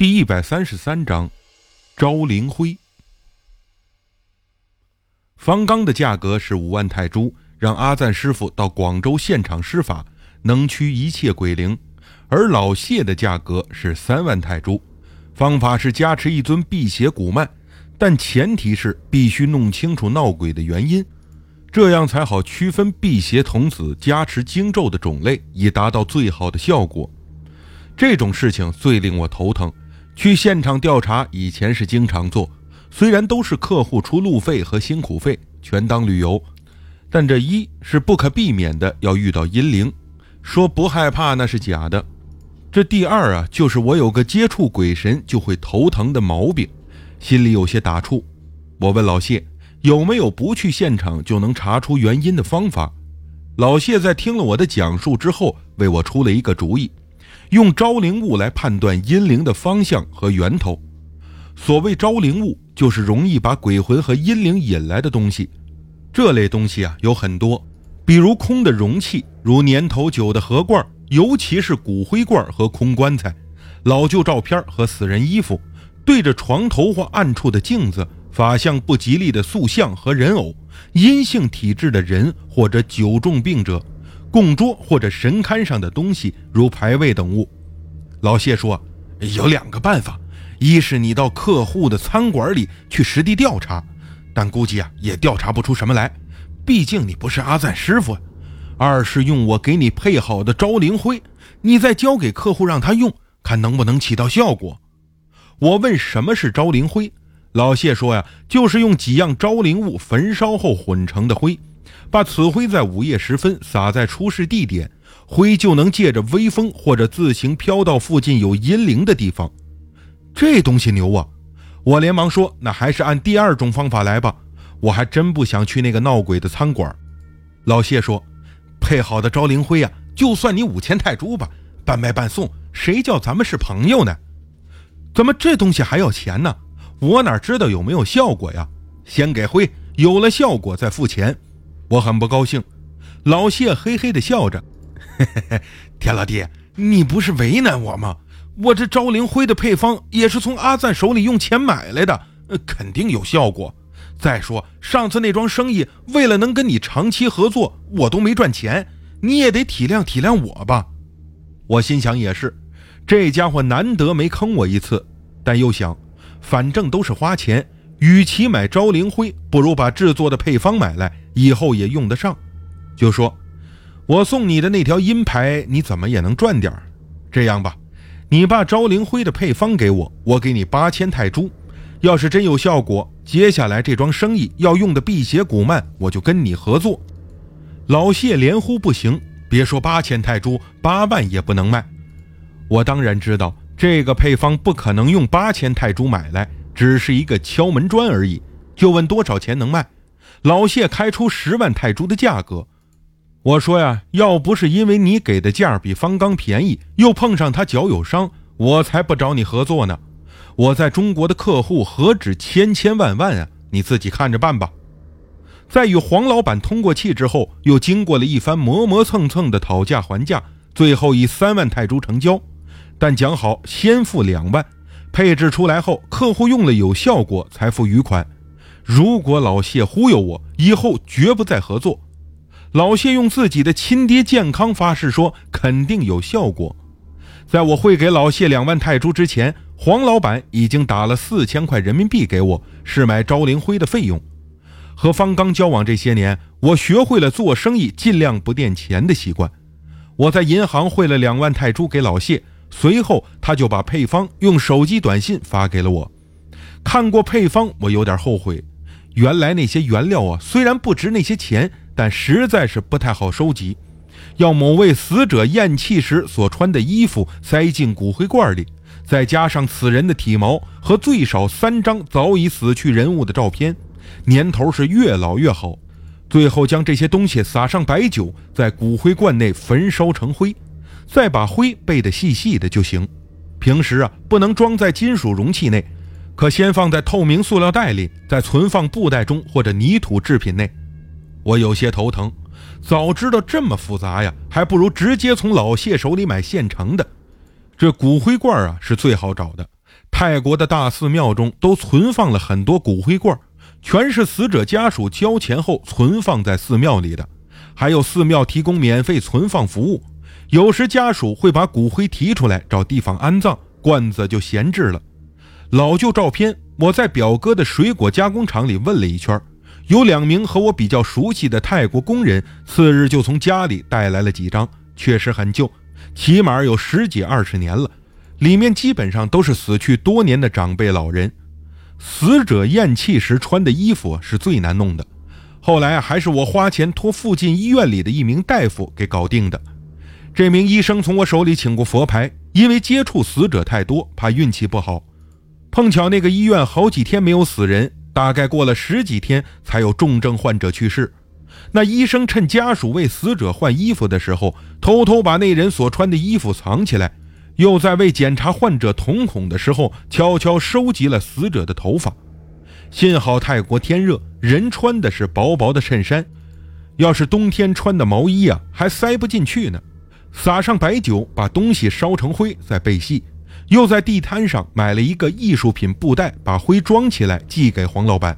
第一百三十三章，昭灵灰。方刚的价格是五万泰铢，让阿赞师傅到广州现场施法，能驱一切鬼灵；而老谢的价格是三万泰铢，方法是加持一尊辟邪古曼，但前提是必须弄清楚闹鬼的原因，这样才好区分辟邪童子加持经咒的种类，以达到最好的效果。这种事情最令我头疼。去现场调查，以前是经常做，虽然都是客户出路费和辛苦费，全当旅游，但这一是不可避免的要遇到阴灵，说不害怕那是假的。这第二啊，就是我有个接触鬼神就会头疼的毛病，心里有些打怵。我问老谢有没有不去现场就能查出原因的方法，老谢在听了我的讲述之后，为我出了一个主意。用招灵物来判断阴灵的方向和源头。所谓招灵物，就是容易把鬼魂和阴灵引来的东西。这类东西啊有很多，比如空的容器，如年头久的盒罐，尤其是骨灰罐和空棺材，老旧照片和死人衣服，对着床头或暗处的镜子，法相不吉利的塑像和人偶，阴性体质的人或者久重病者。供桌或者神龛上的东西，如牌位等物。老谢说，有两个办法：一是你到客户的餐馆里去实地调查，但估计啊也调查不出什么来，毕竟你不是阿赞师傅；二是用我给你配好的招灵灰，你再交给客户让他用，看能不能起到效果。我问什么是招灵灰，老谢说呀，就是用几样招灵物焚烧后混成的灰。把此灰在午夜时分撒在出事地点，灰就能借着微风或者自行飘到附近有阴灵的地方。这东西牛啊！我连忙说：“那还是按第二种方法来吧。”我还真不想去那个闹鬼的餐馆。老谢说：“配好的招灵灰啊，就算你五千泰铢吧，半卖半送，谁叫咱们是朋友呢？怎么这东西还要钱呢？我哪知道有没有效果呀？先给灰，有了效果再付钱。”我很不高兴，老谢嘿嘿的笑着：“嘿嘿嘿，田老弟，你不是为难我吗？我这招灵灰的配方也是从阿赞手里用钱买来的，肯定有效果。再说上次那桩生意，为了能跟你长期合作，我都没赚钱，你也得体谅体谅我吧。”我心想也是，这家伙难得没坑我一次，但又想，反正都是花钱，与其买招灵灰，不如把制作的配方买来。以后也用得上，就说：“我送你的那条阴牌，你怎么也能赚点这样吧，你把招灵灰的配方给我，我给你八千泰铢。要是真有效果，接下来这桩生意要用的辟邪古曼，我就跟你合作。”老谢连呼不行，别说八千泰铢，八万也不能卖。我当然知道这个配方不可能用八千泰铢买来，只是一个敲门砖而已。就问多少钱能卖？老谢开出十万泰铢的价格，我说呀，要不是因为你给的价比方刚便宜，又碰上他脚有伤，我才不找你合作呢。我在中国的客户何止千千万万啊，你自己看着办吧。在与黄老板通过气之后，又经过了一番磨磨蹭蹭的讨价还价，最后以三万泰铢成交。但讲好先付两万，配置出来后，客户用了有效果才付余款。如果老谢忽悠我，以后绝不再合作。老谢用自己的亲爹健康发誓说，肯定有效果。在我汇给老谢两万泰铢之前，黄老板已经打了四千块人民币给我，是买招灵灰的费用。和方刚交往这些年，我学会了做生意尽量不垫钱的习惯。我在银行汇了两万泰铢给老谢，随后他就把配方用手机短信发给了我。看过配方，我有点后悔。原来那些原料啊，虽然不值那些钱，但实在是不太好收集。要某位死者咽气时所穿的衣服塞进骨灰罐里，再加上此人的体毛和最少三张早已死去人物的照片，年头是越老越好。最后将这些东西撒上白酒，在骨灰罐内焚烧成灰，再把灰备得细细的就行。平时啊，不能装在金属容器内。可先放在透明塑料袋里，再存放布袋中或者泥土制品内。我有些头疼，早知道这么复杂呀，还不如直接从老谢手里买现成的。这骨灰罐啊是最好找的，泰国的大寺庙中都存放了很多骨灰罐，全是死者家属交钱后存放在寺庙里的，还有寺庙提供免费存放服务。有时家属会把骨灰提出来找地方安葬，罐子就闲置了。老旧照片，我在表哥的水果加工厂里问了一圈，有两名和我比较熟悉的泰国工人，次日就从家里带来了几张，确实很旧，起码有十几二十年了。里面基本上都是死去多年的长辈老人，死者咽气时穿的衣服是最难弄的。后来还是我花钱托附近医院里的一名大夫给搞定的。这名医生从我手里请过佛牌，因为接触死者太多，怕运气不好。碰巧那个医院好几天没有死人，大概过了十几天才有重症患者去世。那医生趁家属为死者换衣服的时候，偷偷把那人所穿的衣服藏起来。又在为检查患者瞳孔的时候，悄悄收集了死者的头发。幸好泰国天热，人穿的是薄薄的衬衫，要是冬天穿的毛衣啊，还塞不进去呢。撒上白酒，把东西烧成灰，再背细。又在地摊上买了一个艺术品布袋，把灰装起来寄给黄老板。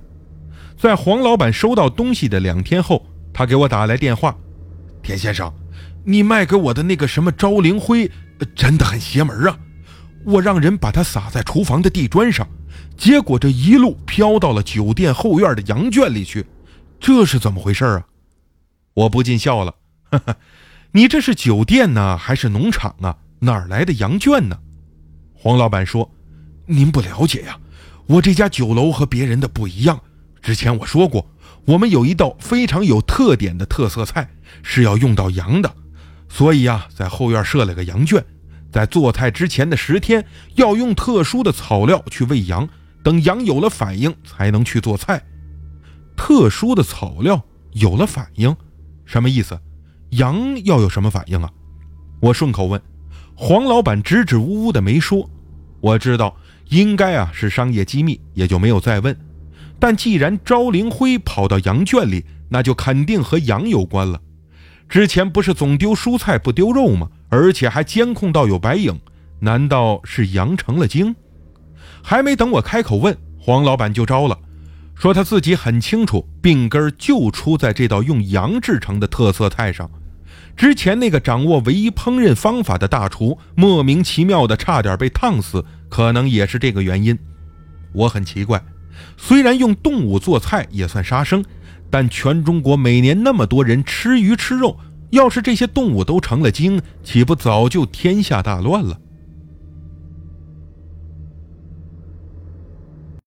在黄老板收到东西的两天后，他给我打来电话：“田先生，你卖给我的那个什么招灵灰。”真的很邪门啊！我让人把它撒在厨房的地砖上，结果这一路飘到了酒店后院的羊圈里去，这是怎么回事啊？我不禁笑了，哈哈，你这是酒店呢，还是农场啊？哪儿来的羊圈呢？黄老板说：“您不了解呀，我这家酒楼和别人的不一样。之前我说过，我们有一道非常有特点的特色菜，是要用到羊的。”所以啊，在后院设了个羊圈，在做菜之前的十天，要用特殊的草料去喂羊，等羊有了反应，才能去做菜。特殊的草料有了反应，什么意思？羊要有什么反应啊？我顺口问。黄老板支支吾吾的没说。我知道应该啊是商业机密，也就没有再问。但既然招灵辉跑到羊圈里，那就肯定和羊有关了。之前不是总丢蔬菜不丢肉吗？而且还监控到有白影，难道是羊成了精？还没等我开口问，黄老板就招了，说他自己很清楚，病根就出在这道用羊制成的特色菜上。之前那个掌握唯一烹饪方法的大厨，莫名其妙的差点被烫死，可能也是这个原因。我很奇怪，虽然用动物做菜也算杀生。但全中国每年那么多人吃鱼吃肉，要是这些动物都成了精，岂不早就天下大乱了？